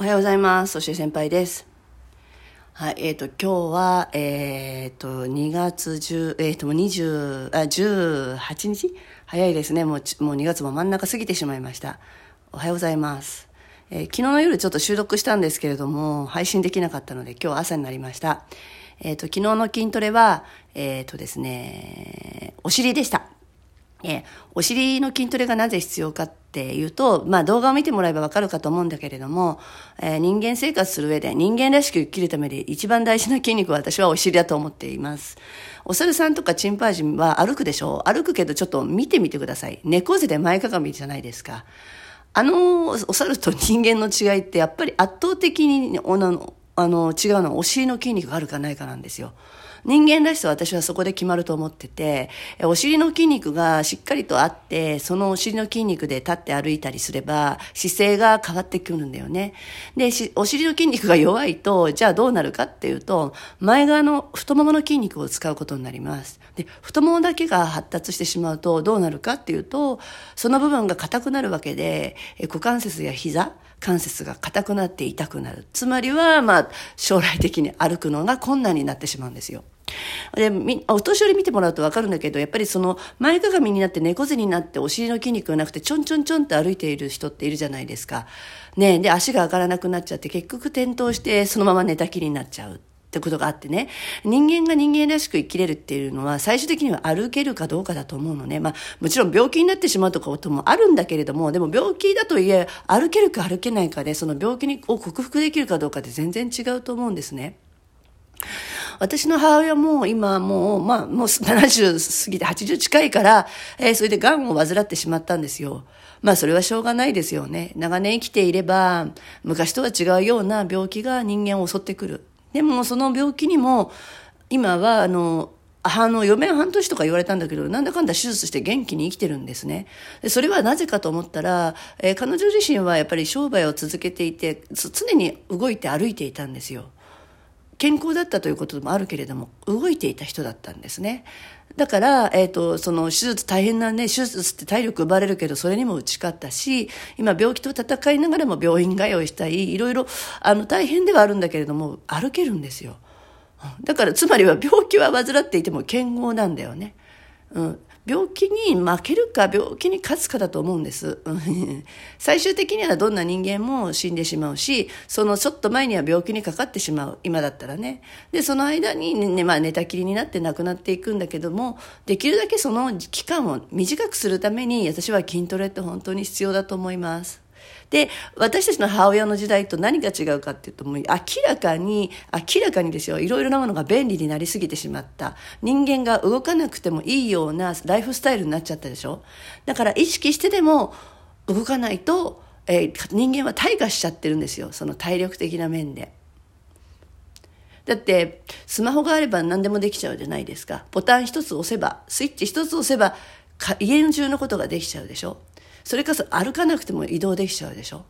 おはようございます。そして先輩です。はい、えっ、と、今日は、えっ、と、2月10、えっ、と、もう20、あ、18日？早いですね。もう、もう2月も真ん中過ぎてしまいました。おはようございます。え昨日の夜ちょっと収録したんですけれども、配信できなかったので、今日朝になりました。えっ、と、昨日の筋トレは、えっ、とですね、お尻でした。えーお尻の筋トレがなぜ必要かっていうと、まあ動画を見てもらえばわかるかと思うんだけれども、えー人間生活する上で人間らしく生きるためで一番大事な筋肉は私はお尻だと思っています。お猿さんとかチンパンジーは歩くでしょう歩くけどちょっと見てみてください。猫背で前かがみじゃないですか。あの、お猿と人間の違いってやっぱり圧倒的にあの違うのはお尻の筋肉があるかないかなんですよ。人間らしさは私はそこで決まると思ってて、お尻の筋肉がしっかりとあって、そのお尻の筋肉で立って歩いたりすれば、姿勢が変わってくるんだよね。で、お尻の筋肉が弱いと、じゃあどうなるかっていうと、前側の太ももの筋肉を使うことになります。で、太ももだけが発達してしまうと、どうなるかっていうと、その部分が硬くなるわけで、股関節や膝、関節が硬くなって痛くなる。つまりは、まあ、将来的に歩くのが困難になってしまうんですよ。で、み、お年寄り見てもらうとわかるんだけど、やっぱりその前かがみになって猫背になってお尻の筋肉がなくてちょんちょんちょんって歩いている人っているじゃないですか。ねで、足が上がらなくなっちゃって結局転倒してそのまま寝たきりになっちゃう。ってことがあってね、人間が人間らしく生きれるっていうのは最終的には歩けるかどうかだと思うのね。まあもちろん病気になってしまうとかこともあるんだけれども、でも病気だとはいえ歩けるか歩けないかで、その病気を克服できるかどうかって全然違うと思うんですね。私の母親も今もう、まあ、もう70過ぎて80近いから、えーそれで癌を患ってしまったんですよ。まあ、それはしょうがないですよね。長年生きていれば、昔とは違うような病気が人間を襲ってくる。でも、その病気にも、今は、あの、あの、余命半年とか言われたんだけど、なんだかんだ手術して元気に生きてるんですね。それはなぜかと思ったら、えー彼女自身はやっぱり商売を続けていて、常に動いて歩いていたんですよ。健康だったということもあるけれども動いていた人だったんですね。だから、えー、とその手術大変なね手術って体力奪われるけどそれにも打ち勝ったし今病気と戦いながらも病院通いしたりいろいろあの大変ではあるんだけれども歩けるんですよ。だからつまりは病気は患っていても健康なんだよね、うん、病気に負けるか病気に勝つかだと思うんです。最終的にはどんな人間も死んでしまうしそのちょっと前には病気にかかってしまう。今だったらね。でその間に、ねまあ、寝たきりになって亡くなっていくんだけどもできるだけその期間を短くするために私は筋トレって本当に必要だと思います。で、私たちの母親の時代と何が違うかっていうと、もう明らかに、明らかにですよ、いろいろなものが便利になりすぎてしまった。人間が動かなくてもいいようなライフスタイルになっちゃったでしょ。だから意識してでも動かないと、えー人間は退化しちゃってるんですよ、その体力的な面で。だってスマホがあれば何でもできちゃうじゃないですか。ボタン一つ押せばスイッチ一つ押せばか家中のことができちゃうでしょ。それこそ歩かなくても移動できちゃうでしょ？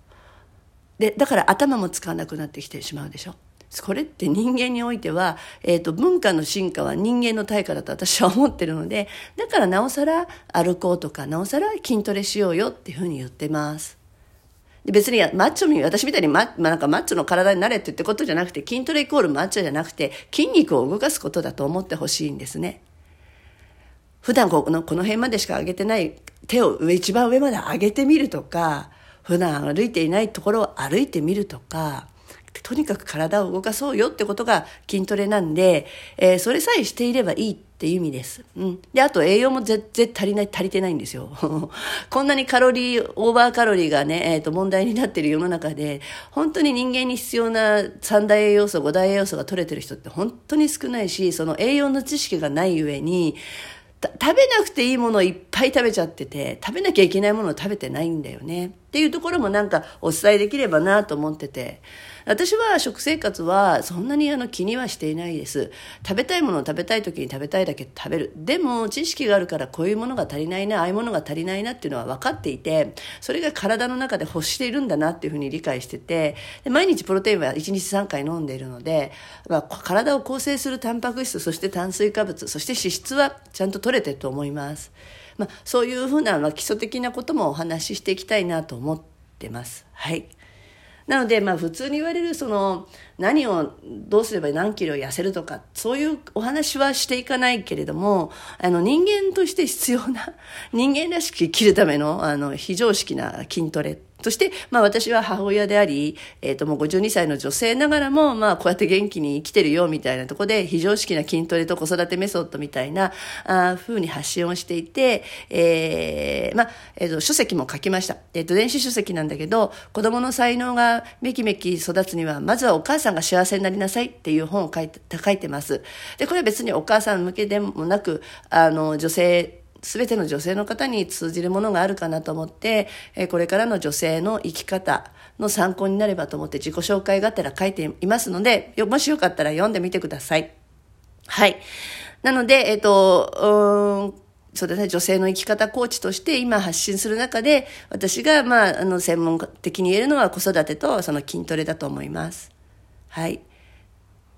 でだから頭も使わなくなってきてしまうでしょ？これって人間においては、えー、と文化の進化は人間の対価だと私は思ってるのでだからなおさら歩こうとかなおさら筋トレしようよっていうふうに言ってます。で別にマッチョみ私みたいにマ,、まあ、なんかマッチョの体になれって言ってことじゃなくて筋トレイコールマッチョじゃなくて筋肉を動かすことだと思ってほしいんですね。普段このこの辺までしか上げてない手を上一番上まで上げてみるとか普段歩いていないところを歩いてみるとかとにかく体を動かそうよってことが筋トレなんで、えーそれさえしていればいいっていう意味です。うん。で、あと栄養も全然足りない、足りてないんですよ。こんなにカロリー、オーバーカロリーがね、えっ、と、問題になってる世の中で、本当に人間に必要な三大栄養素、五大栄養素が取れてる人って本当に少ないし、その栄養の知識がない上に、食べなくていいものをいっぱい食べちゃってて食べなきゃいけないものを食べてないんだよね。っていうところもなんかお伝えできればなと思ってて。私は食生活はそんなにあの気にはしていないです。食べたいものを食べたい時に食べたいだけ食べる。でも知識があるからこういうものが足りないなああいうものが足りないなっていうのは分かっていてそれが体の中で欲しているんだなっていうふうに理解してて。毎日プロテインは1日3回飲んでいるので、まあ、体を構成するタンパク質そして炭水化物そして脂質はちゃんと取れてると思います、まあ、そういうふうな、まあ、基礎的なこともお話ししていきたいなと思ってます。はい。なので、まあ普通に言われる、その、何を、どうすれば何キロ痩せるとか、そういうお話はしていかないけれども、あの、人間として必要な、人間らしく生きるための、あの、非常識な筋トレそして、まあ私は母親であり、えっ、ー、ともう52歳の女性ながらも、まあこうやって元気に生きてるよみたいなところで、非常識な筋トレと子育てメソッドみたいな、あ風に発信をしていて、えー、まあ、えっ、ー、と、書籍も書きました。えっ、と、電子書籍なんだけど、子供の才能がめきめき育つには、まずはお母さんが幸せになりなさいっていう本を書いて、書いてます。で、これは別にお母さん向けでもなく、あの、女性、すべての女性の方に通じるものがあるかなと思って、えこれからの女性の生き方の参考になればと思って自己紹介がてら書いていますので、もしよかったら読んでみてください。はい。なので、えっ、と、うんそうですね、女性の生き方コーチとして今発信する中で、私が、まあ、あの、専門的に言えるのは子育てとその筋トレだと思います。はい。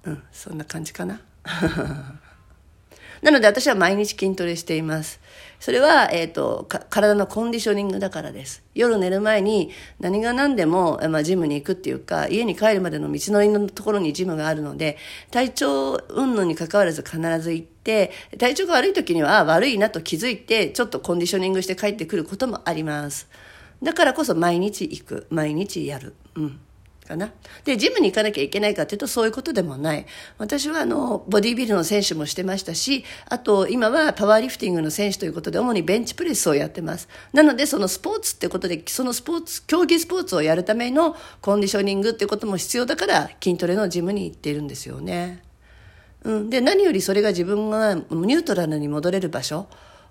うん、そんな感じかな。なので私は毎日筋トレしています。それは、えっ、ー、と、体のコンディショニングだからです。夜寝る前に何が何でも、まあ、ジムに行くっていうか、家に帰るまでの道のりのところにジムがあるので、体調云々に関わらず必ず行って、体調が悪い時には悪いなと気づいて、ちょっとコンディショニングして帰ってくることもあります。だからこそ毎日行く。毎日やる。うん。かな。で、ジムに行かなきゃいけないかっていうとそういうことでもない。私はあの、ボディビルの選手もしてましたし、あと今はパワーリフティングの選手ということで主にベンチプレスをやってます。なのでそのスポーツってことで、そのスポーツ、競技スポーツをやるためのコンディショニングっていうことも必要だから筋トレのジムに行っているんですよね。うん。で、何よりそれが自分がニュートラルに戻れる場所。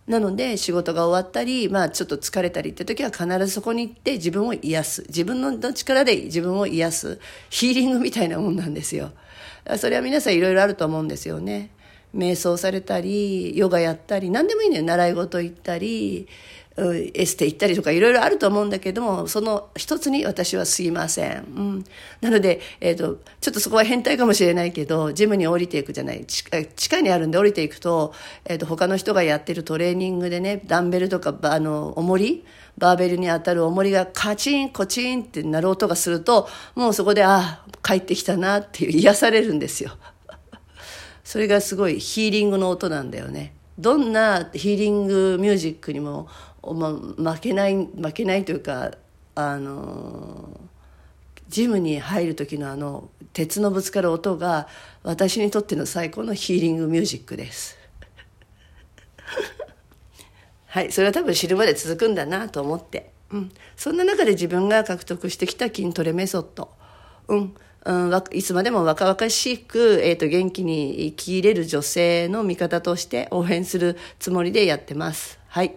なので仕事が終わったり、まあちょっと疲れたりって時は必ずそこに行って自分を癒す。自分の力で自分を癒す。ヒーリングみたいなもんなんですよ。それは皆さんいろいろあると思うんですよね。瞑想されたり、ヨガやったり、何でもいいのよ。習い事行ったり、エステ行ったりとかいろいろあると思うんだけども、その一つに私はすいません。うん。なので、え、ー、と、ちょっとそこは変態かもしれないけど、ジムに降りていくじゃない。地下にあるんで降りていくと、えっ、ー、と、他の人がやってるトレーニングでね、ダンベルとか、あの、重りバーベルに当たる重りがカチンコチンって鳴る音がすると、もうそこで、ああ、帰ってきたなっていう癒されるんですよ。それがすごいヒーリングの音なんだよね。どんなヒーリングミュージックにもま負けない負けないというかあのジムに入る時のあの鉄のぶつかる音が私にとっての最高のヒーリングミュージックです。はいそれは多分知るまで続くんだなと思って、うん、そんな中で自分が獲得してきた筋トレメソッド。うん。うん、いつまでも若々しく、えっ、ー、と、元気に生きれる女性の味方として応援するつもりでやってます。はい。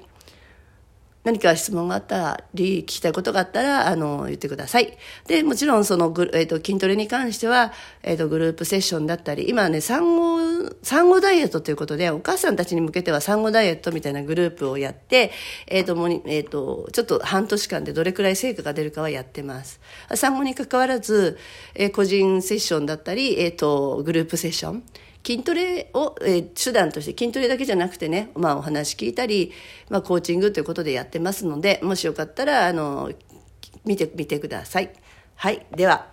何か質問があったり、聞きたいことがあったら、あの、言ってください。で、もちろん、その、えっ、ー、と、筋トレに関しては、えっ、ー、と、グループセッションだったり、今ね、産後、産後ダイエットということで、お母さんたちに向けては産後ダイエットみたいなグループをやって、えっ、ー、と、もに、えっ、と、ちょっと半年間でどれくらい成果が出るかはやってます。産後に関わらず、え個人セッションだったり、えっ、と、グループセッション、筋トレを、えー、手段として筋トレだけじゃなくてね、まあ、お話聞いたり、まあ、コーチングということでやってますのでもしよかったらあの見てみてください。はいでは